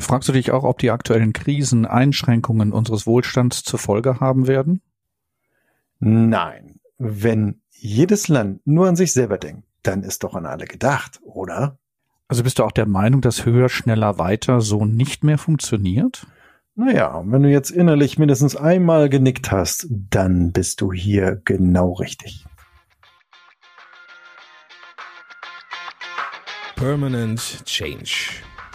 Fragst du dich auch, ob die aktuellen Krisen Einschränkungen unseres Wohlstands zur Folge haben werden? Nein. Wenn jedes Land nur an sich selber denkt, dann ist doch an alle gedacht, oder? Also bist du auch der Meinung, dass höher, schneller, weiter so nicht mehr funktioniert? Naja, wenn du jetzt innerlich mindestens einmal genickt hast, dann bist du hier genau richtig. Permanent Change.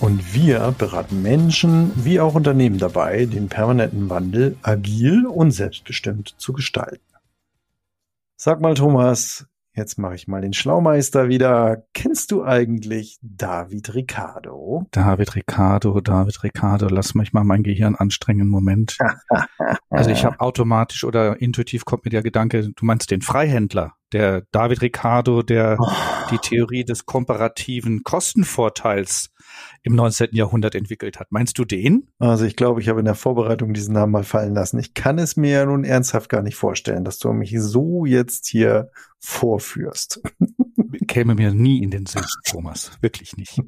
Und wir beraten Menschen wie auch Unternehmen dabei, den permanenten Wandel agil und selbstbestimmt zu gestalten. Sag mal, Thomas, Jetzt mache ich mal den Schlaumeister wieder. Kennst du eigentlich David Ricardo? David Ricardo, David Ricardo, lass mich mal mein Gehirn anstrengen. Moment. also ich habe automatisch oder intuitiv kommt mir der Gedanke, du meinst den Freihändler, der David Ricardo, der oh. die Theorie des komparativen Kostenvorteils im 19. Jahrhundert entwickelt hat. Meinst du den? Also ich glaube, ich habe in der Vorbereitung diesen Namen mal fallen lassen. Ich kann es mir ja nun ernsthaft gar nicht vorstellen, dass du mich so jetzt hier vorführst. Käme mir nie in den Sinn, Thomas. Wirklich nicht.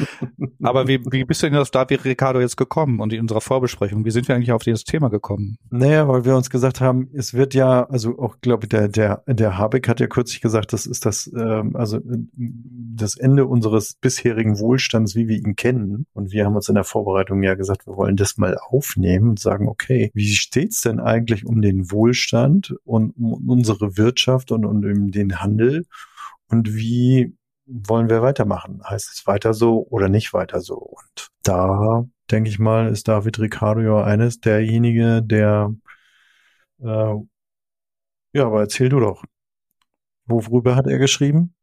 Aber wie, wie bist du denn auf David Ricardo jetzt gekommen und in unserer Vorbesprechung? Wie sind wir eigentlich auf dieses Thema gekommen? Naja, weil wir uns gesagt haben, es wird ja, also auch, glaube ich, der, der, der Habeck hat ja kürzlich gesagt, das ist das, ähm, also das Ende unseres bisherigen Wohlstands, wie wir ihn kennen. Und wir haben uns in der Vorbereitung ja gesagt, wir wollen das mal aufnehmen und sagen, okay, wie steht's denn eigentlich um den Wohlstand und um unsere Wirtschaft und um den Handel? Und wie wollen wir weitermachen? Heißt es weiter so oder nicht weiter so? Und da denke ich mal, ist David Ricardo ja eines derjenige, der äh, ja, aber erzähl du doch. Worüber hat er geschrieben?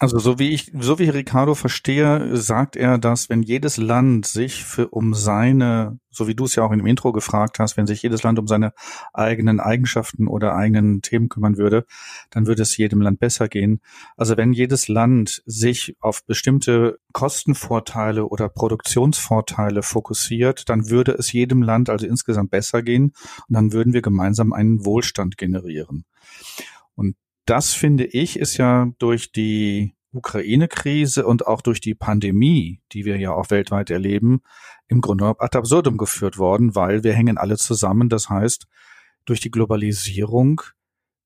Also so wie ich, so wie Ricardo verstehe, sagt er, dass wenn jedes Land sich für um seine, so wie du es ja auch im Intro gefragt hast, wenn sich jedes Land um seine eigenen Eigenschaften oder eigenen Themen kümmern würde, dann würde es jedem Land besser gehen. Also wenn jedes Land sich auf bestimmte Kostenvorteile oder Produktionsvorteile fokussiert, dann würde es jedem Land also insgesamt besser gehen und dann würden wir gemeinsam einen Wohlstand generieren. Und das finde ich ist ja durch die Ukraine-Krise und auch durch die Pandemie, die wir ja auch weltweit erleben, im Grunde ad absurdum geführt worden, weil wir hängen alle zusammen. Das heißt, durch die Globalisierung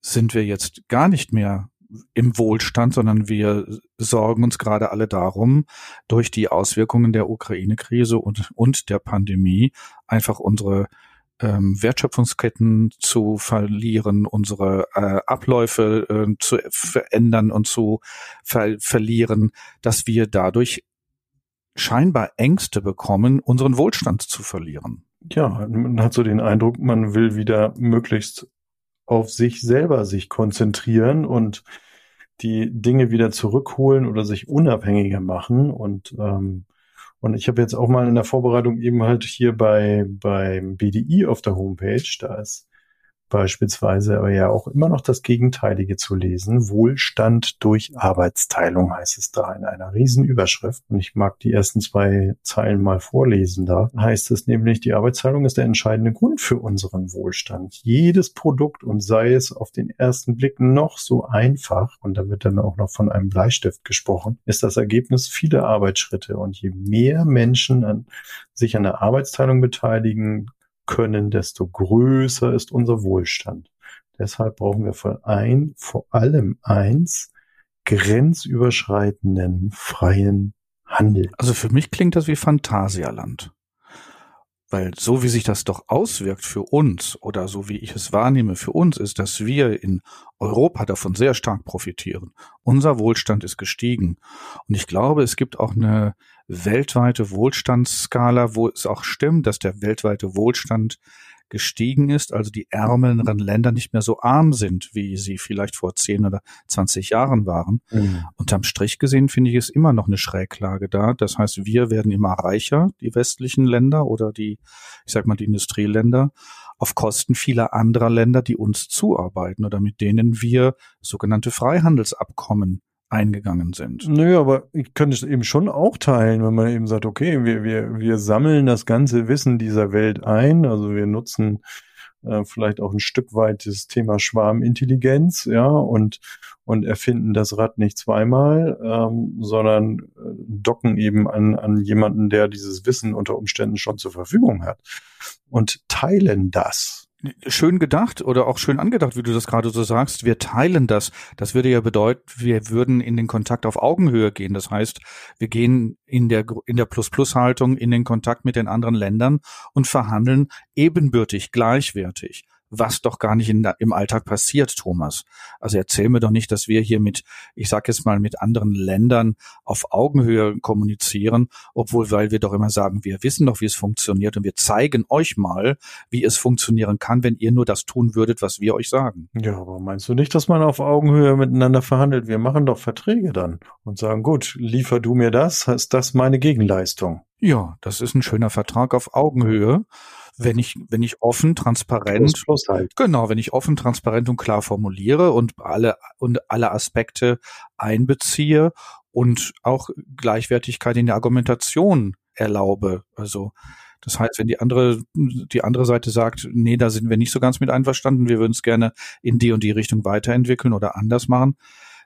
sind wir jetzt gar nicht mehr im Wohlstand, sondern wir sorgen uns gerade alle darum, durch die Auswirkungen der Ukraine-Krise und, und der Pandemie einfach unsere ähm, Wertschöpfungsketten zu verlieren, unsere äh, Abläufe äh, zu verändern und zu ver verlieren, dass wir dadurch scheinbar Ängste bekommen, unseren Wohlstand zu verlieren. Ja, man hat so den Eindruck, man will wieder möglichst auf sich selber sich konzentrieren und die Dinge wieder zurückholen oder sich unabhängiger machen und ähm, und ich habe jetzt auch mal in der Vorbereitung eben halt hier bei beim BDI auf der Homepage, da ist beispielsweise aber ja auch immer noch das Gegenteilige zu lesen. Wohlstand durch Arbeitsteilung heißt es da in einer Riesenüberschrift. Und ich mag die ersten zwei Zeilen mal vorlesen. Da heißt es nämlich, die Arbeitsteilung ist der entscheidende Grund für unseren Wohlstand. Jedes Produkt und sei es auf den ersten Blick noch so einfach, und da wird dann auch noch von einem Bleistift gesprochen, ist das Ergebnis vieler Arbeitsschritte. Und je mehr Menschen an, sich an der Arbeitsteilung beteiligen, können, desto größer ist unser Wohlstand. Deshalb brauchen wir vor, ein, vor allem eins, grenzüberschreitenden freien Handel. Also für mich klingt das wie Phantasialand. Weil so wie sich das doch auswirkt für uns oder so wie ich es wahrnehme für uns, ist, dass wir in Europa davon sehr stark profitieren. Unser Wohlstand ist gestiegen. Und ich glaube, es gibt auch eine weltweite Wohlstandsskala, wo es auch stimmt, dass der weltweite Wohlstand gestiegen ist, also die ärmeren Länder nicht mehr so arm sind, wie sie vielleicht vor 10 oder 20 Jahren waren. Mhm. Unterm Strich gesehen finde ich es immer noch eine Schräglage da. Das heißt, wir werden immer reicher, die westlichen Länder oder die, ich sag mal, die Industrieländer. auf Kosten vieler anderer Länder, die uns zuarbeiten oder mit denen wir sogenannte Freihandelsabkommen eingegangen sind. Nö, aber ich könnte es eben schon auch teilen, wenn man eben sagt, okay, wir, wir, wir sammeln das ganze Wissen dieser Welt ein, also wir nutzen äh, vielleicht auch ein Stück weit das Thema Schwarmintelligenz, ja, und, und erfinden das Rad nicht zweimal, ähm, sondern äh, docken eben an, an jemanden, der dieses Wissen unter Umständen schon zur Verfügung hat und teilen das schön gedacht oder auch schön angedacht, wie du das gerade so sagst. Wir teilen das. Das würde ja bedeuten, wir würden in den Kontakt auf Augenhöhe gehen. Das heißt, wir gehen in der, in der Plus-Plus-Haltung in den Kontakt mit den anderen Ländern und verhandeln ebenbürtig, gleichwertig was doch gar nicht in, im Alltag passiert, Thomas. Also erzähl mir doch nicht, dass wir hier mit, ich sag jetzt mal, mit anderen Ländern auf Augenhöhe kommunizieren, obwohl, weil wir doch immer sagen, wir wissen doch, wie es funktioniert und wir zeigen euch mal, wie es funktionieren kann, wenn ihr nur das tun würdet, was wir euch sagen. Ja, aber meinst du nicht, dass man auf Augenhöhe miteinander verhandelt? Wir machen doch Verträge dann und sagen, gut, liefer du mir das, ist das meine Gegenleistung. Ja, das ist ein schöner Vertrag auf Augenhöhe wenn ich, wenn ich offen, transparent, halt. genau, wenn ich offen, transparent und klar formuliere und alle, und alle Aspekte einbeziehe und auch Gleichwertigkeit in der Argumentation erlaube. Also, das heißt, wenn die andere, die andere Seite sagt, nee, da sind wir nicht so ganz mit einverstanden, wir würden es gerne in die und die Richtung weiterentwickeln oder anders machen,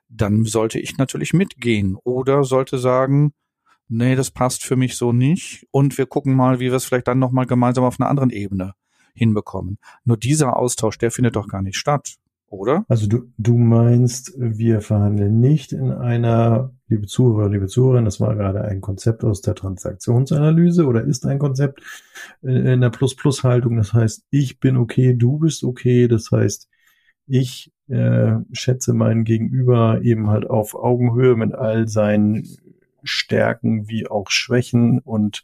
dann sollte ich natürlich mitgehen oder sollte sagen, nee, das passt für mich so nicht und wir gucken mal, wie wir es vielleicht dann nochmal gemeinsam auf einer anderen Ebene hinbekommen. Nur dieser Austausch, der findet doch gar nicht statt, oder? Also du, du meinst, wir verhandeln nicht in einer, liebe Zuhörer, liebe Zuhörer, das war gerade ein Konzept aus der Transaktionsanalyse oder ist ein Konzept in der Plus-Plus-Haltung. Das heißt, ich bin okay, du bist okay. Das heißt, ich äh, schätze meinen Gegenüber eben halt auf Augenhöhe mit all seinen Stärken wie auch Schwächen und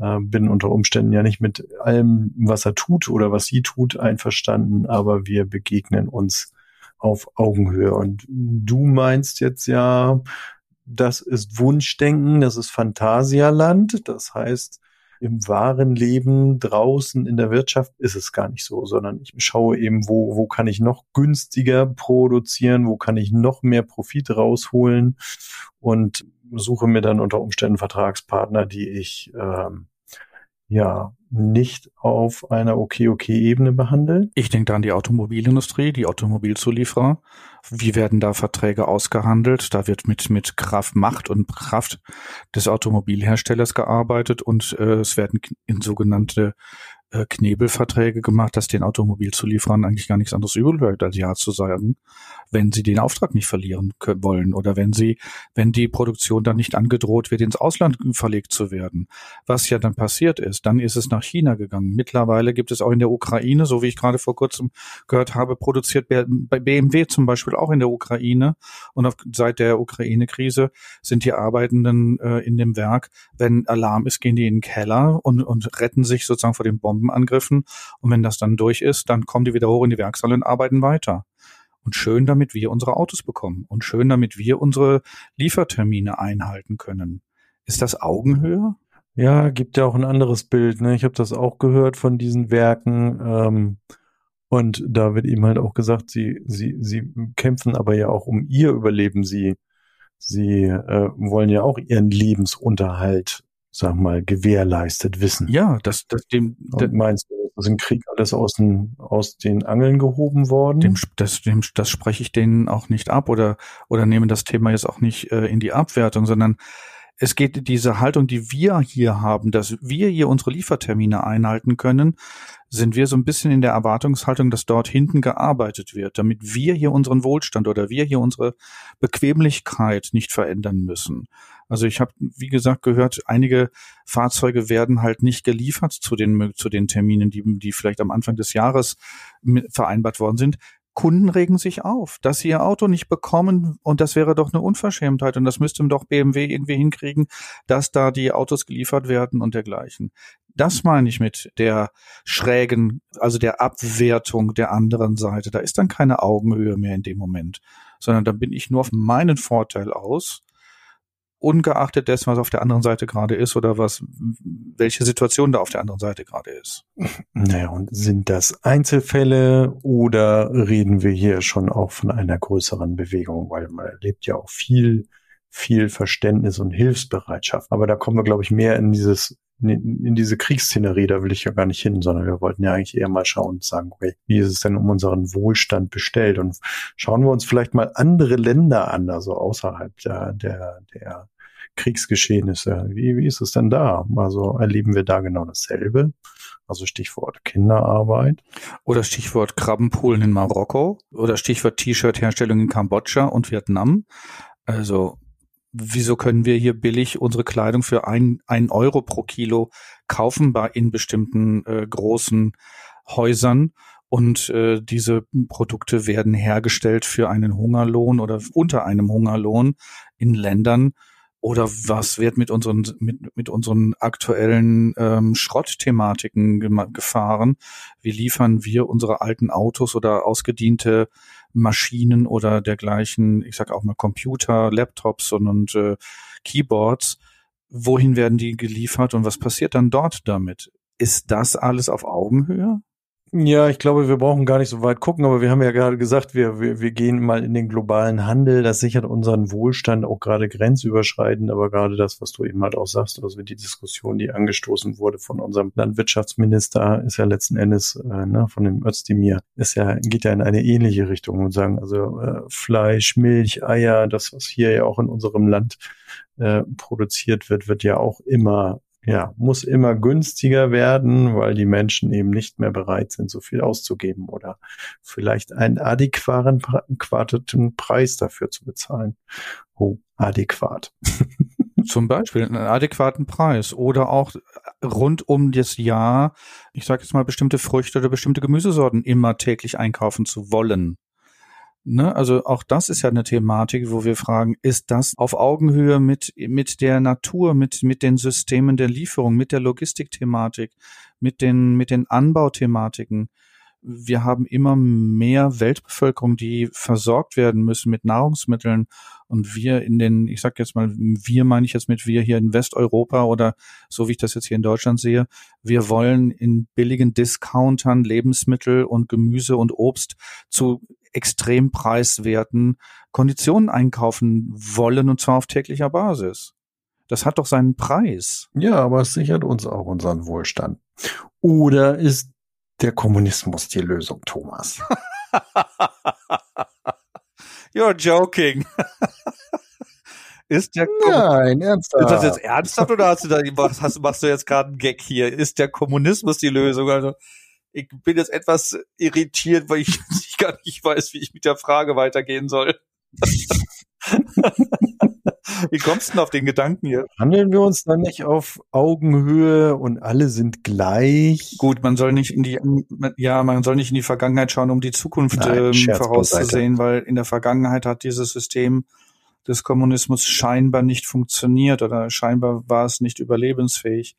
äh, bin unter Umständen ja nicht mit allem, was er tut oder was sie tut, einverstanden, aber wir begegnen uns auf Augenhöhe. Und du meinst jetzt ja, das ist Wunschdenken, das ist Phantasialand, das heißt, im wahren Leben draußen in der Wirtschaft ist es gar nicht so, sondern ich schaue eben, wo, wo kann ich noch günstiger produzieren, wo kann ich noch mehr Profit rausholen und suche mir dann unter Umständen Vertragspartner, die ich ähm, ja nicht auf einer okay-okay-Ebene behandle. Ich denke an die Automobilindustrie, die Automobilzulieferer. Wie werden da Verträge ausgehandelt? Da wird mit, mit Kraft, Macht und Kraft des Automobilherstellers gearbeitet und äh, es werden in sogenannte äh, Knebelverträge gemacht, dass den Automobilzulieferern eigentlich gar nichts anderes übel bleibt, als Ja zu sagen, wenn sie den Auftrag nicht verlieren können, wollen oder wenn sie, wenn die Produktion dann nicht angedroht wird, ins Ausland verlegt zu werden. Was ja dann passiert ist, dann ist es nach China gegangen. Mittlerweile gibt es auch in der Ukraine, so wie ich gerade vor kurzem gehört habe, produziert BMW zum Beispiel auch in der Ukraine und auf, seit der Ukraine-Krise sind die Arbeitenden äh, in dem Werk, wenn Alarm ist, gehen die in den Keller und, und retten sich sozusagen vor den Bomben Bombenangriffen. Und wenn das dann durch ist, dann kommen die wieder hoch in die Werkshalle und arbeiten weiter. Und schön, damit wir unsere Autos bekommen. Und schön, damit wir unsere Liefertermine einhalten können. Ist das Augenhöhe? Ja, gibt ja auch ein anderes Bild. Ne? Ich habe das auch gehört von diesen Werken. Ähm, und da wird eben halt auch gesagt, sie, sie, sie kämpfen aber ja auch um ihr Überleben. Sie, sie äh, wollen ja auch ihren Lebensunterhalt sag mal, gewährleistet wissen. Ja, das, das dem, Und meinst du, das ist im Krieg alles aus den, aus den Angeln gehoben worden? Dem, das, dem, das spreche ich denen auch nicht ab oder, oder nehme das Thema jetzt auch nicht äh, in die Abwertung, sondern es geht diese Haltung, die wir hier haben, dass wir hier unsere Liefertermine einhalten können, sind wir so ein bisschen in der Erwartungshaltung, dass dort hinten gearbeitet wird, damit wir hier unseren Wohlstand oder wir hier unsere Bequemlichkeit nicht verändern müssen. Also ich habe, wie gesagt, gehört, einige Fahrzeuge werden halt nicht geliefert zu den, zu den Terminen, die, die vielleicht am Anfang des Jahres vereinbart worden sind. Kunden regen sich auf, dass sie ihr Auto nicht bekommen und das wäre doch eine Unverschämtheit und das müsste doch BMW irgendwie hinkriegen, dass da die Autos geliefert werden und dergleichen. Das meine ich mit der schrägen, also der Abwertung der anderen Seite. Da ist dann keine Augenhöhe mehr in dem Moment, sondern da bin ich nur auf meinen Vorteil aus ungeachtet dessen, was auf der anderen Seite gerade ist oder was, welche Situation da auf der anderen Seite gerade ist. Naja, und sind das Einzelfälle oder reden wir hier schon auch von einer größeren Bewegung? Weil man erlebt ja auch viel, viel Verständnis und Hilfsbereitschaft. Aber da kommen wir, glaube ich, mehr in dieses in, diese Kriegsszenerie, da will ich ja gar nicht hin, sondern wir wollten ja eigentlich eher mal schauen und sagen, wie ist es denn um unseren Wohlstand bestellt? Und schauen wir uns vielleicht mal andere Länder an, also außerhalb der, der, der Kriegsgeschehnisse. Wie, wie ist es denn da? Also erleben wir da genau dasselbe? Also Stichwort Kinderarbeit. Oder Stichwort Krabbenpolen in Marokko. Oder Stichwort T-Shirt-Herstellung in Kambodscha und Vietnam. Also wieso können wir hier billig unsere Kleidung für ein, ein Euro pro Kilo kaufen bei in bestimmten äh, großen Häusern und äh, diese Produkte werden hergestellt für einen Hungerlohn oder unter einem Hungerlohn in Ländern, oder was wird mit unseren, mit, mit unseren aktuellen ähm, Schrottthematiken gefahren? Wie liefern wir unsere alten Autos oder ausgediente Maschinen oder dergleichen, ich sag auch mal Computer, Laptops und, und äh, Keyboards? Wohin werden die geliefert und was passiert dann dort damit? Ist das alles auf Augenhöhe? Ja, ich glaube, wir brauchen gar nicht so weit gucken, aber wir haben ja gerade gesagt, wir, wir, wir gehen mal in den globalen Handel. Das sichert unseren Wohlstand auch gerade grenzüberschreitend, aber gerade das, was du eben halt auch sagst, also die Diskussion, die angestoßen wurde von unserem Landwirtschaftsminister, ist ja letzten Endes äh, ne, von dem Özdemir, ist ja, geht ja in eine ähnliche Richtung und sagen, also äh, Fleisch, Milch, Eier, das, was hier ja auch in unserem Land äh, produziert wird, wird ja auch immer ja, muss immer günstiger werden, weil die Menschen eben nicht mehr bereit sind, so viel auszugeben oder vielleicht einen adäquaten Preis dafür zu bezahlen. Oh, adäquat. Zum Beispiel einen adäquaten Preis oder auch rund um das Jahr, ich sage jetzt mal, bestimmte Früchte oder bestimmte Gemüsesorten immer täglich einkaufen zu wollen. Ne? Also auch das ist ja eine Thematik, wo wir fragen, ist das auf Augenhöhe mit, mit der Natur, mit, mit den Systemen der Lieferung, mit der Logistikthematik, mit den, mit den Anbauthematiken? Wir haben immer mehr Weltbevölkerung, die versorgt werden müssen mit Nahrungsmitteln. Und wir in den, ich sag jetzt mal, wir meine ich jetzt mit wir hier in Westeuropa oder so wie ich das jetzt hier in Deutschland sehe, wir wollen in billigen Discountern Lebensmittel und Gemüse und Obst zu extrem preiswerten Konditionen einkaufen wollen und zwar auf täglicher Basis. Das hat doch seinen Preis. Ja, aber es sichert uns auch unseren Wohlstand. Oder ist der Kommunismus die Lösung, Thomas? You're joking. ist der Nein, ernsthaft. Ist das jetzt ernsthaft oder hast du da hast, machst du jetzt gerade einen Gag hier? Ist der Kommunismus die Lösung? Also ich bin jetzt etwas irritiert, weil ich, ich gar nicht weiß, wie ich mit der Frage weitergehen soll. Wie kommst du denn auf den Gedanken hier? Handeln wir uns dann nicht auf Augenhöhe und alle sind gleich? Gut, man soll nicht in die, ja, man soll nicht in die Vergangenheit schauen, um die Zukunft Nein, ähm, vorauszusehen, weil in der Vergangenheit hat dieses System des Kommunismus scheinbar nicht funktioniert oder scheinbar war es nicht überlebensfähig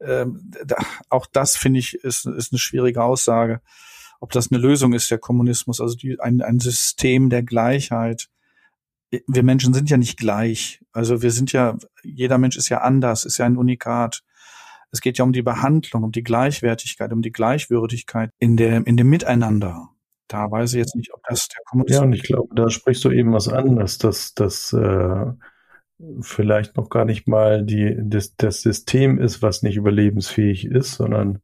ähm, da, auch das finde ich ist, ist eine schwierige Aussage. Ob das eine Lösung ist, der Kommunismus, also die, ein, ein System der Gleichheit. Wir Menschen sind ja nicht gleich. Also wir sind ja, jeder Mensch ist ja anders, ist ja ein Unikat. Es geht ja um die Behandlung, um die Gleichwertigkeit, um die Gleichwürdigkeit in der, in dem Miteinander. Da weiß ich jetzt nicht, ob das der Kommunismus. Ja, und ich glaube, da sprichst du eben was anderes, dass, dass äh, vielleicht noch gar nicht mal die, das, das System ist, was nicht überlebensfähig ist, sondern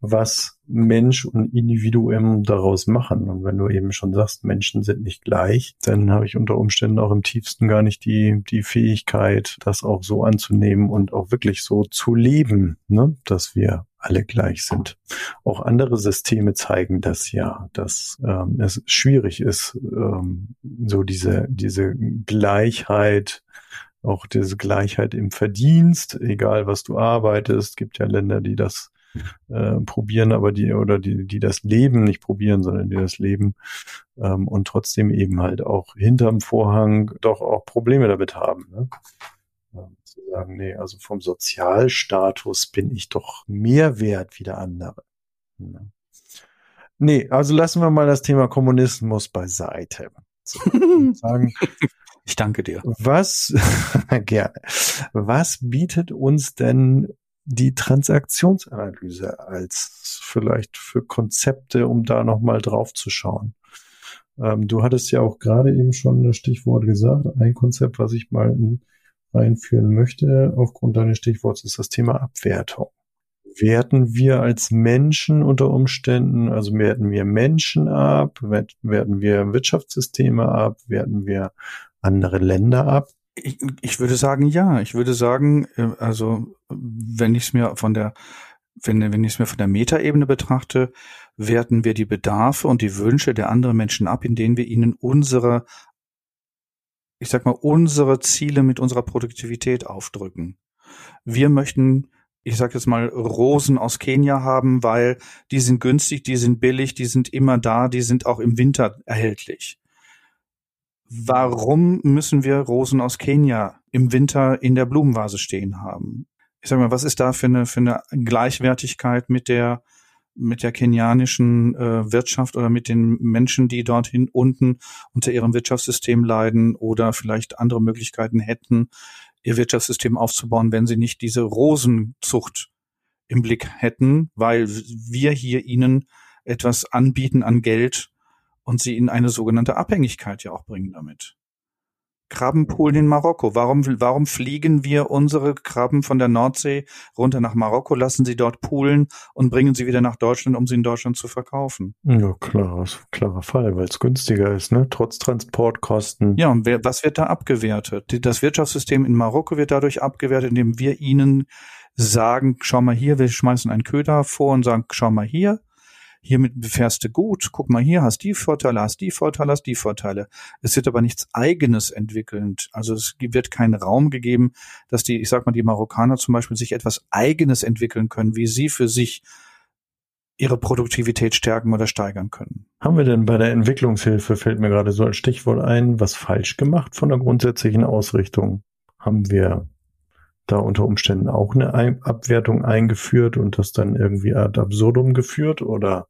was Mensch und Individuum daraus machen. Und wenn du eben schon sagst, Menschen sind nicht gleich, dann habe ich unter Umständen auch im tiefsten gar nicht die, die Fähigkeit, das auch so anzunehmen und auch wirklich so zu leben, ne? dass wir alle gleich sind. Auch andere Systeme zeigen das ja, dass ähm, es schwierig ist, ähm, so diese, diese Gleichheit auch diese Gleichheit im Verdienst, egal was du arbeitest, gibt ja Länder, die das äh, probieren, aber die oder die, die das Leben nicht probieren, sondern die das Leben ähm, und trotzdem eben halt auch hinterm Vorhang doch auch Probleme damit haben. Ne? Ähm, zu sagen, nee, also vom Sozialstatus bin ich doch mehr wert wie der andere. Ne? Nee, also lassen wir mal das Thema Kommunismus beiseite. So, sagen, Ich danke dir. Was, gerne. Was bietet uns denn die Transaktionsanalyse als vielleicht für Konzepte, um da nochmal drauf zu schauen? Ähm, du hattest ja auch gerade eben schon das Stichwort gesagt. Ein Konzept, was ich mal in, einführen möchte, aufgrund deines Stichworts, ist das Thema Abwertung. Werten wir als Menschen unter Umständen, also werten wir Menschen ab, werten wir Wirtschaftssysteme ab, werten wir andere Länder ab? Ich, ich würde sagen, ja. Ich würde sagen, äh, also wenn ich es mir von der wenn, wenn ich es mir von der Metaebene betrachte, werten wir die Bedarfe und die Wünsche der anderen Menschen ab, indem wir ihnen unsere, ich sag mal, unsere Ziele mit unserer Produktivität aufdrücken. Wir möchten, ich sag jetzt mal, Rosen aus Kenia haben, weil die sind günstig, die sind billig, die sind immer da, die sind auch im Winter erhältlich. Warum müssen wir Rosen aus Kenia im Winter in der Blumenvase stehen haben? Ich sag mal, was ist da für eine, für eine Gleichwertigkeit mit der mit der kenianischen äh, Wirtschaft oder mit den Menschen, die dorthin unten unter ihrem Wirtschaftssystem leiden oder vielleicht andere Möglichkeiten hätten, ihr Wirtschaftssystem aufzubauen, wenn sie nicht diese Rosenzucht im Blick hätten, weil wir hier ihnen etwas anbieten an Geld und sie in eine sogenannte Abhängigkeit ja auch bringen damit. Krabbenpoolen in Marokko. Warum, warum fliegen wir unsere Krabben von der Nordsee runter nach Marokko, lassen sie dort poolen und bringen sie wieder nach Deutschland, um sie in Deutschland zu verkaufen? Ja, klar, klarer Fall, weil es günstiger ist, ne? Trotz Transportkosten. Ja, und wer, was wird da abgewertet? Das Wirtschaftssystem in Marokko wird dadurch abgewertet, indem wir ihnen sagen, schau mal hier, wir schmeißen einen Köder vor und sagen, schau mal hier, hiermit fährst du gut, guck mal hier, hast die Vorteile, hast die Vorteile, hast die Vorteile. Es wird aber nichts eigenes entwickelnd. Also es wird kein Raum gegeben, dass die, ich sag mal, die Marokkaner zum Beispiel sich etwas eigenes entwickeln können, wie sie für sich ihre Produktivität stärken oder steigern können. Haben wir denn bei der Entwicklungshilfe, fällt mir gerade so als Stichwort ein, was falsch gemacht von der grundsätzlichen Ausrichtung? Haben wir da unter Umständen auch eine Abwertung eingeführt und das dann irgendwie ad absurdum geführt oder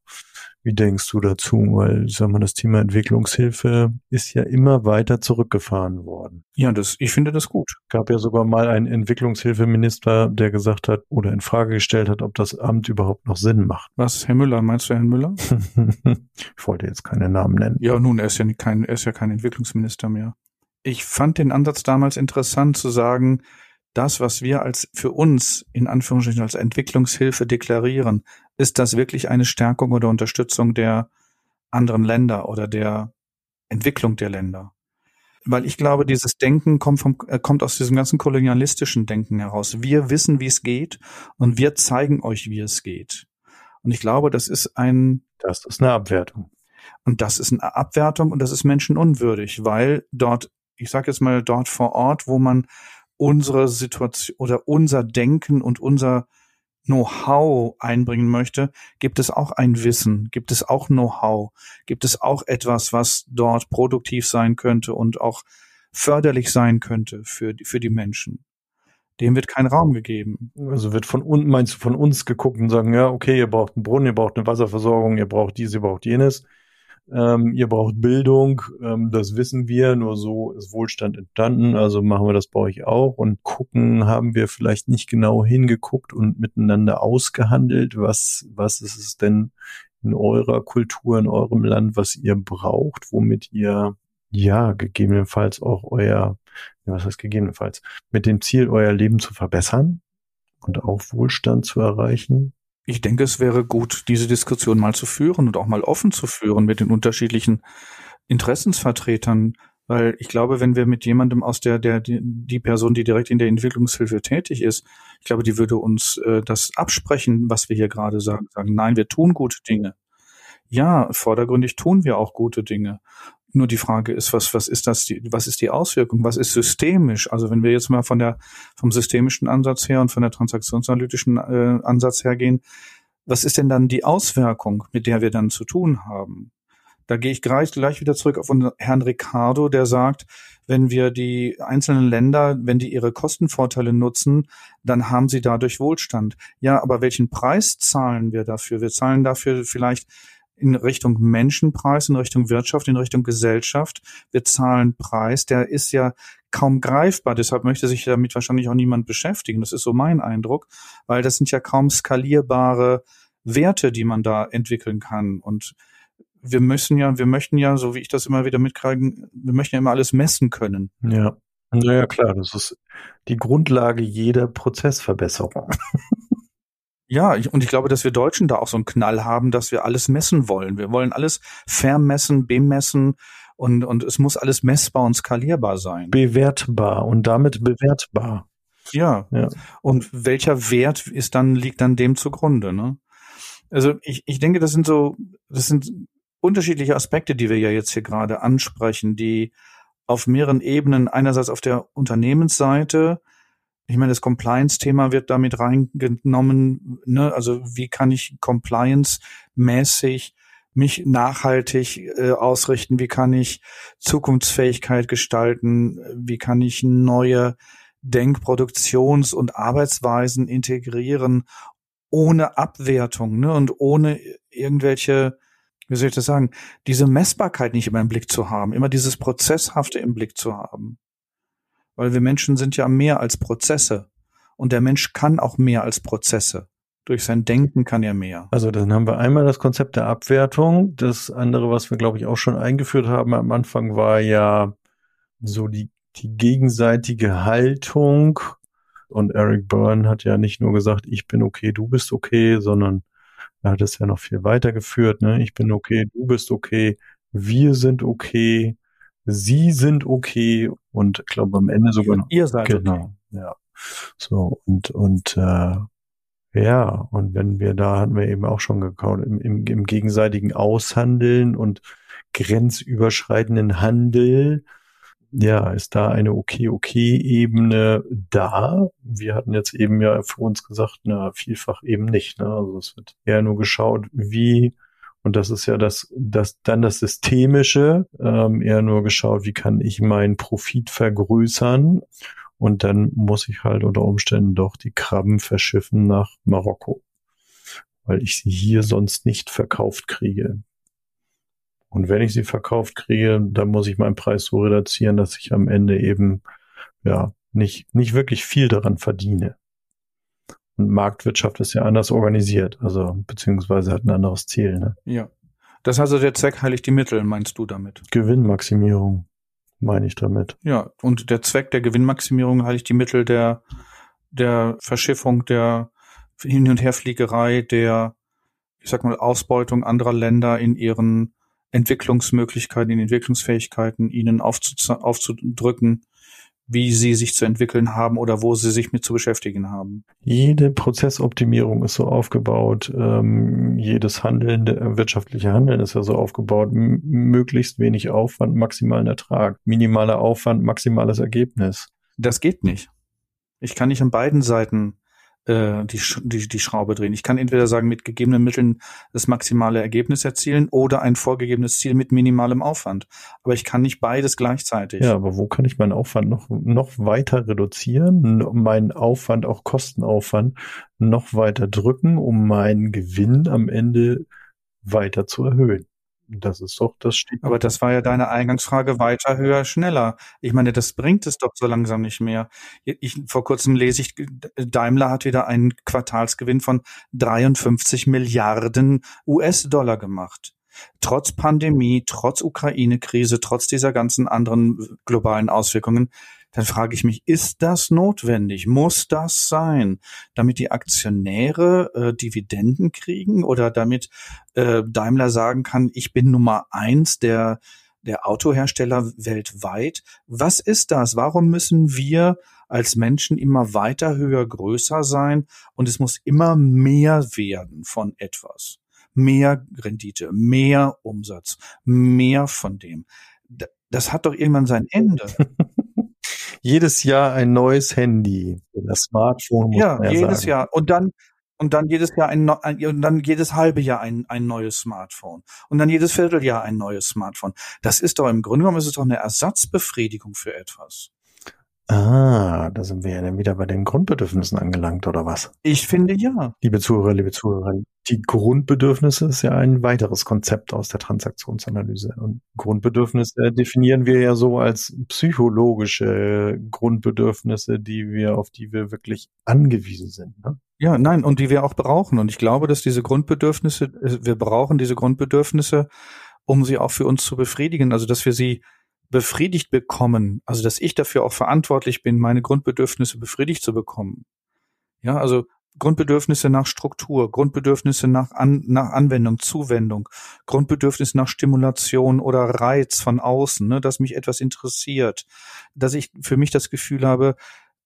wie denkst du dazu? Weil, sag mal, das Thema Entwicklungshilfe ist ja immer weiter zurückgefahren worden. Ja, das, ich finde das gut. Gab ja sogar mal einen Entwicklungshilfeminister, der gesagt hat oder in Frage gestellt hat, ob das Amt überhaupt noch Sinn macht. Was, Herr Müller? Meinst du Herrn Müller? ich wollte jetzt keine Namen nennen. Ja, nun, er ist ja kein, er ist ja kein Entwicklungsminister mehr. Ich fand den Ansatz damals interessant zu sagen, das, was wir als für uns in Anführungsstrichen als Entwicklungshilfe deklarieren, ist das wirklich eine Stärkung oder Unterstützung der anderen Länder oder der Entwicklung der Länder? Weil ich glaube, dieses Denken kommt, vom, äh, kommt aus diesem ganzen kolonialistischen Denken heraus. Wir wissen, wie es geht und wir zeigen euch, wie es geht. Und ich glaube, das ist ein. Das ist eine Abwertung. Und das ist eine Abwertung und das ist menschenunwürdig, weil dort, ich sage jetzt mal dort vor Ort, wo man unsere Situation oder unser Denken und unser Know-how einbringen möchte, gibt es auch ein Wissen, gibt es auch Know-how, gibt es auch etwas, was dort produktiv sein könnte und auch förderlich sein könnte für, für die Menschen. Dem wird kein Raum gegeben. Also wird von unten, meinst du, von uns geguckt und sagen, ja, okay, ihr braucht einen Brunnen, ihr braucht eine Wasserversorgung, ihr braucht dies, ihr braucht jenes. Ähm, ihr braucht Bildung, ähm, das wissen wir, nur so ist Wohlstand entstanden, also machen wir das bei euch auch und gucken, haben wir vielleicht nicht genau hingeguckt und miteinander ausgehandelt, was, was ist es denn in eurer Kultur, in eurem Land, was ihr braucht, womit ihr ja gegebenenfalls auch euer, was heißt gegebenenfalls, mit dem Ziel, euer Leben zu verbessern und auch Wohlstand zu erreichen ich denke, es wäre gut, diese Diskussion mal zu führen und auch mal offen zu führen mit den unterschiedlichen Interessensvertretern, weil ich glaube, wenn wir mit jemandem aus der, der, die Person, die direkt in der Entwicklungshilfe tätig ist, ich glaube, die würde uns äh, das absprechen, was wir hier gerade sagen. Sagen, nein, wir tun gute Dinge. Ja, vordergründig tun wir auch gute Dinge. Nur die Frage ist, was, was ist das, die, was ist die Auswirkung? Was ist systemisch? Also wenn wir jetzt mal von der, vom systemischen Ansatz her und von der transaktionsanalytischen äh, Ansatz hergehen, was ist denn dann die Auswirkung, mit der wir dann zu tun haben? Da gehe ich gleich, gleich wieder zurück auf Herrn Ricardo, der sagt, wenn wir die einzelnen Länder, wenn die ihre Kostenvorteile nutzen, dann haben sie dadurch Wohlstand. Ja, aber welchen Preis zahlen wir dafür? Wir zahlen dafür vielleicht in Richtung Menschenpreis, in Richtung Wirtschaft, in Richtung Gesellschaft. Wir zahlen Preis, der ist ja kaum greifbar. Deshalb möchte sich damit wahrscheinlich auch niemand beschäftigen. Das ist so mein Eindruck, weil das sind ja kaum skalierbare Werte, die man da entwickeln kann. Und wir müssen ja, wir möchten ja, so wie ich das immer wieder mitkriegen, wir möchten ja immer alles messen können. Ja. Naja, klar, das ist die Grundlage jeder Prozessverbesserung. Ja, ich, und ich glaube, dass wir Deutschen da auch so einen Knall haben, dass wir alles messen wollen. Wir wollen alles vermessen, bemessen und, und es muss alles messbar und skalierbar sein. Bewertbar und damit bewertbar. Ja. ja. Und welcher Wert ist dann, liegt dann dem zugrunde, ne? Also ich, ich denke, das sind so, das sind unterschiedliche Aspekte, die wir ja jetzt hier gerade ansprechen, die auf mehreren Ebenen, einerseits auf der Unternehmensseite, ich meine, das Compliance-Thema wird damit reingenommen. Ne? Also wie kann ich compliance-mäßig mich nachhaltig äh, ausrichten? Wie kann ich Zukunftsfähigkeit gestalten? Wie kann ich neue Denkproduktions- und Arbeitsweisen integrieren ohne Abwertung ne? und ohne irgendwelche, wie soll ich das sagen, diese Messbarkeit nicht immer im Blick zu haben, immer dieses Prozesshafte im Blick zu haben. Weil wir Menschen sind ja mehr als Prozesse. Und der Mensch kann auch mehr als Prozesse. Durch sein Denken kann er mehr. Also dann haben wir einmal das Konzept der Abwertung. Das andere, was wir, glaube ich, auch schon eingeführt haben am Anfang, war ja so die, die gegenseitige Haltung. Und Eric Byrne hat ja nicht nur gesagt, ich bin okay, du bist okay, sondern er hat es ja noch viel weiter geführt. Ne? Ich bin okay, du bist okay, wir sind okay, sie sind okay und ich glaube am Ende sogar noch. Ihr seid genau, okay. ja. So und und äh, ja, und wenn wir da hatten wir eben auch schon gekaut, im, im, im gegenseitigen Aushandeln und grenzüberschreitenden Handel, ja, ist da eine okay-okay-Ebene da? Wir hatten jetzt eben ja für uns gesagt, na, vielfach eben nicht. Ne? Also es wird eher nur geschaut, wie und das ist ja das, das dann das Systemische, ähm, eher nur geschaut, wie kann ich meinen Profit vergrößern. Und dann muss ich halt unter Umständen doch die Krabben verschiffen nach Marokko, weil ich sie hier sonst nicht verkauft kriege. Und wenn ich sie verkauft kriege, dann muss ich meinen Preis so reduzieren, dass ich am Ende eben ja nicht nicht wirklich viel daran verdiene. Marktwirtschaft ist ja anders organisiert, also beziehungsweise hat ein anderes Ziel. Ne? Ja. Das heißt also, der Zweck heiligt die Mittel, meinst du damit? Gewinnmaximierung, meine ich damit. Ja, und der Zweck der Gewinnmaximierung heiligt die Mittel der, der Verschiffung, der Hin- und Herfliegerei, der, ich sag mal, Ausbeutung anderer Länder in ihren Entwicklungsmöglichkeiten, in Entwicklungsfähigkeiten, ihnen aufzudrücken, wie sie sich zu entwickeln haben oder wo sie sich mit zu beschäftigen haben. Jede Prozessoptimierung ist so aufgebaut, ähm, jedes Handeln, äh, wirtschaftliche Handeln ist ja so aufgebaut, möglichst wenig Aufwand, maximalen Ertrag, minimaler Aufwand, maximales Ergebnis. Das geht nicht. Ich kann nicht an beiden Seiten äh, die, die, die Schraube drehen. Ich kann entweder sagen, mit gegebenen Mitteln das maximale Ergebnis erzielen oder ein vorgegebenes Ziel mit minimalem Aufwand. Aber ich kann nicht beides gleichzeitig. Ja, aber wo kann ich meinen Aufwand noch, noch weiter reduzieren, meinen Aufwand, auch Kostenaufwand, noch weiter drücken, um meinen Gewinn am Ende weiter zu erhöhen? Das ist doch das steht. Aber das war ja deine Eingangsfrage weiter, höher, schneller. Ich meine, das bringt es doch so langsam nicht mehr. Ich, vor kurzem lese ich, Daimler hat wieder einen Quartalsgewinn von 53 Milliarden US-Dollar gemacht. Trotz Pandemie, trotz Ukraine-Krise, trotz dieser ganzen anderen globalen Auswirkungen dann frage ich mich, ist das notwendig? Muss das sein, damit die Aktionäre äh, Dividenden kriegen oder damit äh, Daimler sagen kann, ich bin Nummer eins der der Autohersteller weltweit. Was ist das? Warum müssen wir als Menschen immer weiter, höher, größer sein und es muss immer mehr werden von etwas? Mehr Rendite, mehr Umsatz, mehr von dem. Das hat doch irgendwann sein Ende. jedes Jahr ein neues Handy. Das Smartphone muss ja, man ja jedes sagen. Jahr. Und dann und dann jedes Jahr ein, ein und dann jedes halbe Jahr ein, ein neues Smartphone und dann jedes Vierteljahr ein neues Smartphone. Das ist doch im Grunde genommen ist es doch eine Ersatzbefriedigung für etwas. Ah, da sind wir ja dann wieder bei den Grundbedürfnissen angelangt, oder was? Ich finde ja. Liebe Zuhörer, liebe Zuhörerinnen, die Grundbedürfnisse ist ja ein weiteres Konzept aus der Transaktionsanalyse. Und Grundbedürfnisse definieren wir ja so als psychologische Grundbedürfnisse, die wir, auf die wir wirklich angewiesen sind. Ne? Ja, nein, und die wir auch brauchen. Und ich glaube, dass diese Grundbedürfnisse, wir brauchen diese Grundbedürfnisse, um sie auch für uns zu befriedigen. Also, dass wir sie befriedigt bekommen, also dass ich dafür auch verantwortlich bin, meine Grundbedürfnisse befriedigt zu bekommen. Ja, also Grundbedürfnisse nach Struktur, Grundbedürfnisse nach, An nach Anwendung, Zuwendung, Grundbedürfnisse nach Stimulation oder Reiz von außen, ne, dass mich etwas interessiert, dass ich für mich das Gefühl habe,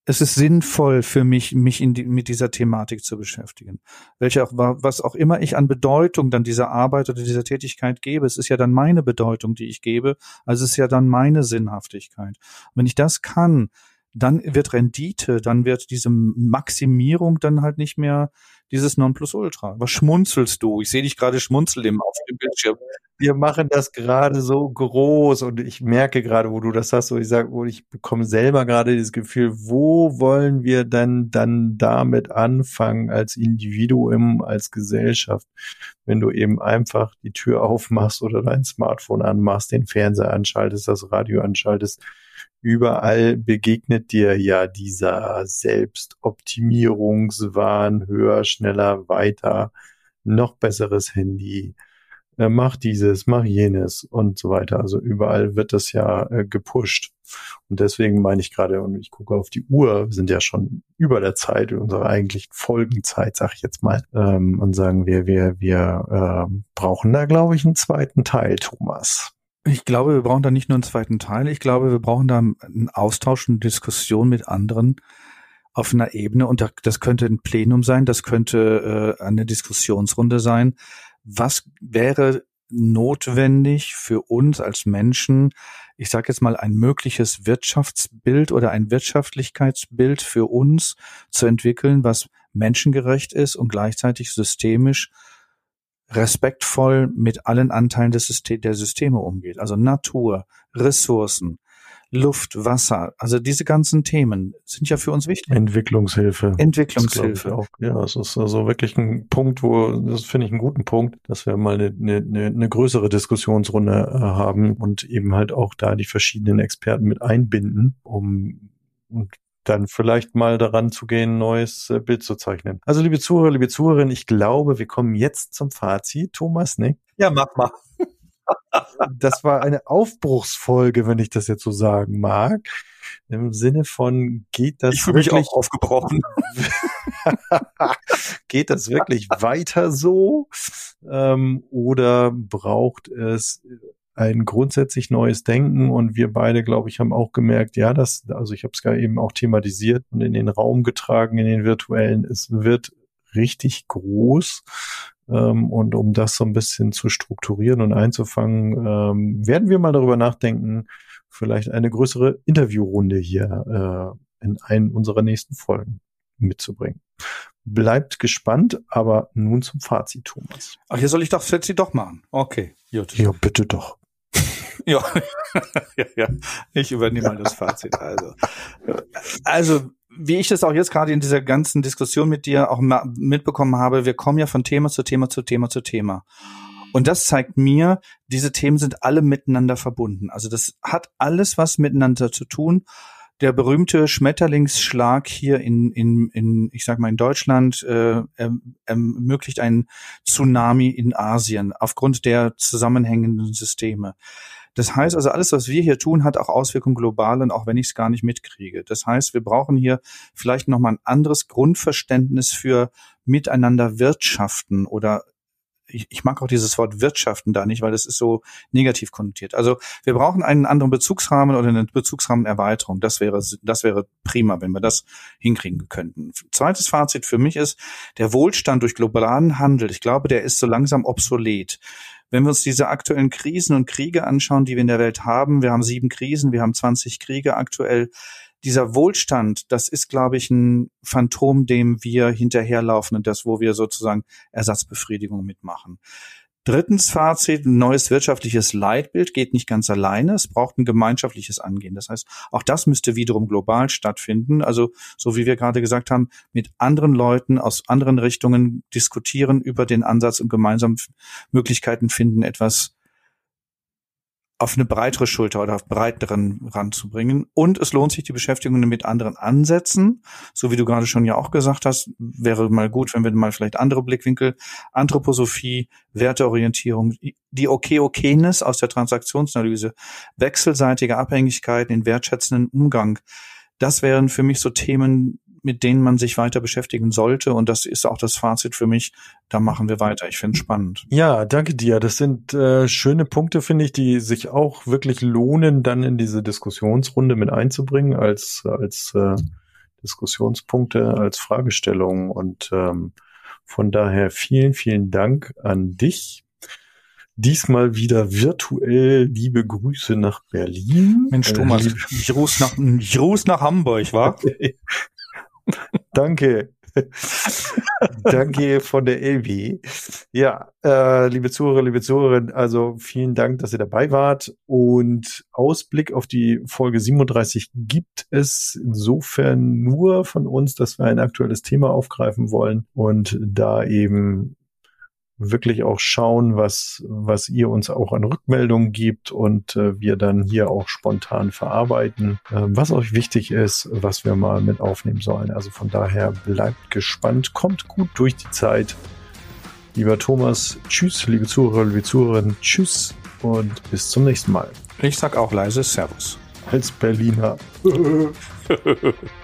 es ist sinnvoll für mich, mich in die, mit dieser Thematik zu beschäftigen. Welche auch, was auch immer ich an Bedeutung dann dieser Arbeit oder dieser Tätigkeit gebe, es ist ja dann meine Bedeutung, die ich gebe, also es ist ja dann meine Sinnhaftigkeit. Und wenn ich das kann, dann wird Rendite, dann wird diese Maximierung dann halt nicht mehr dieses Nonplusultra. Was schmunzelst du? Ich sehe dich gerade schmunzeln auf dem Bildschirm. Wir machen das gerade so groß und ich merke gerade, wo du das hast, so ich sage, wo ich bekomme selber gerade das Gefühl, wo wollen wir dann dann damit anfangen als Individuum, als Gesellschaft, wenn du eben einfach die Tür aufmachst oder dein Smartphone anmachst, den Fernseher anschaltest, das Radio anschaltest, überall begegnet dir ja dieser Selbstoptimierungswahn, höher, schneller, weiter, noch besseres Handy, äh, mach dieses, mach jenes und so weiter. Also überall wird das ja äh, gepusht. Und deswegen meine ich gerade, und ich gucke auf die Uhr, wir sind ja schon über der Zeit, unserer eigentlichen Folgenzeit, sag ich jetzt mal, ähm, und sagen wir, wir, wir äh, brauchen da, glaube ich, einen zweiten Teil, Thomas. Ich glaube, wir brauchen da nicht nur einen zweiten Teil. Ich glaube, wir brauchen da einen Austausch, eine Diskussion mit anderen auf einer Ebene. Und das könnte ein Plenum sein, das könnte äh, eine Diskussionsrunde sein. Was wäre notwendig für uns als Menschen, ich sage jetzt mal, ein mögliches Wirtschaftsbild oder ein Wirtschaftlichkeitsbild für uns zu entwickeln, was menschengerecht ist und gleichzeitig systemisch respektvoll mit allen Anteilen des System, der Systeme umgeht. Also Natur, Ressourcen, Luft, Wasser, also diese ganzen Themen sind ja für uns wichtig. Entwicklungshilfe. Entwicklungshilfe. Auch. Ja, es ist also wirklich ein Punkt, wo, das finde ich einen guten Punkt, dass wir mal eine, eine, eine größere Diskussionsrunde äh, haben und eben halt auch da die verschiedenen Experten mit einbinden, um und dann vielleicht mal daran zu gehen, ein neues äh, Bild zu zeichnen. Also liebe Zuhörer, liebe Zuhörerinnen, ich glaube, wir kommen jetzt zum Fazit. Thomas, ne? Ja, mach mal. Das war eine Aufbruchsfolge, wenn ich das jetzt so sagen mag. Im Sinne von, geht das ich wirklich mich auch aufgebrochen? geht das wirklich weiter so? Ähm, oder braucht es ein grundsätzlich neues Denken und wir beide, glaube ich, haben auch gemerkt, ja, das, also ich habe es gar eben auch thematisiert und in den Raum getragen, in den virtuellen, es wird richtig groß. Ähm, und um das so ein bisschen zu strukturieren und einzufangen, ähm, werden wir mal darüber nachdenken, vielleicht eine größere Interviewrunde hier äh, in einen unserer nächsten Folgen mitzubringen. Bleibt gespannt, aber nun zum Fazit, Thomas. Ach, hier soll ich doch Fazit doch machen. Okay, gut. Ja, bitte doch. ja. ja, ja, ich übernehme mal das Fazit. Also, also wie ich das auch jetzt gerade in dieser ganzen Diskussion mit dir auch mitbekommen habe, wir kommen ja von Thema zu Thema zu Thema zu Thema. Und das zeigt mir, diese Themen sind alle miteinander verbunden. Also das hat alles was miteinander zu tun. Der berühmte Schmetterlingsschlag hier in, in, in ich sag mal in Deutschland äh, ermöglicht einen Tsunami in Asien aufgrund der zusammenhängenden Systeme. Das heißt also, alles, was wir hier tun, hat auch Auswirkungen global und auch wenn ich es gar nicht mitkriege. Das heißt, wir brauchen hier vielleicht nochmal ein anderes Grundverständnis für miteinander wirtschaften oder ich, ich mag auch dieses Wort Wirtschaften da nicht, weil das ist so negativ konnotiert. Also wir brauchen einen anderen Bezugsrahmen oder eine Bezugsrahmenerweiterung. Das wäre, das wäre prima, wenn wir das hinkriegen könnten. Zweites Fazit für mich ist, der Wohlstand durch globalen Handel, ich glaube, der ist so langsam obsolet. Wenn wir uns diese aktuellen Krisen und Kriege anschauen, die wir in der Welt haben, wir haben sieben Krisen, wir haben 20 Kriege aktuell. Dieser Wohlstand, das ist, glaube ich, ein Phantom, dem wir hinterherlaufen und das, wo wir sozusagen Ersatzbefriedigung mitmachen. Drittens Fazit, ein neues wirtschaftliches Leitbild geht nicht ganz alleine. Es braucht ein gemeinschaftliches Angehen. Das heißt, auch das müsste wiederum global stattfinden. Also, so wie wir gerade gesagt haben, mit anderen Leuten aus anderen Richtungen diskutieren über den Ansatz und gemeinsam Möglichkeiten finden, etwas auf eine breitere Schulter oder auf breiteren Rand zu bringen. Und es lohnt sich die Beschäftigung mit anderen Ansätzen. So wie du gerade schon ja auch gesagt hast, wäre mal gut, wenn wir mal vielleicht andere Blickwinkel, Anthroposophie, Werteorientierung, die Okay-Okayness aus der Transaktionsanalyse, wechselseitige Abhängigkeiten, den wertschätzenden Umgang. Das wären für mich so Themen, mit denen man sich weiter beschäftigen sollte. Und das ist auch das Fazit für mich. Da machen wir weiter. Ich finde es spannend. Ja, danke dir. Das sind äh, schöne Punkte, finde ich, die sich auch wirklich lohnen, dann in diese Diskussionsrunde mit einzubringen als, als äh, Diskussionspunkte, als Fragestellung. Und ähm, von daher vielen, vielen Dank an dich. Diesmal wieder virtuell liebe Grüße nach Berlin. Mensch, Thomas, äh, ich ruß nach, ich ruß nach Hamburg, wa? Danke. Danke von der Elvi. Ja, äh, liebe Zuhörer, liebe Zuhörerinnen, also vielen Dank, dass ihr dabei wart. Und Ausblick auf die Folge 37 gibt es insofern nur von uns, dass wir ein aktuelles Thema aufgreifen wollen und da eben wirklich auch schauen, was, was ihr uns auch an Rückmeldungen gibt und äh, wir dann hier auch spontan verarbeiten, äh, was euch wichtig ist, was wir mal mit aufnehmen sollen. Also von daher bleibt gespannt, kommt gut durch die Zeit. Lieber Thomas, tschüss, liebe Zuhörer, liebe Zuhörerinnen, tschüss und bis zum nächsten Mal. Ich sag auch leise Servus. Als Berliner.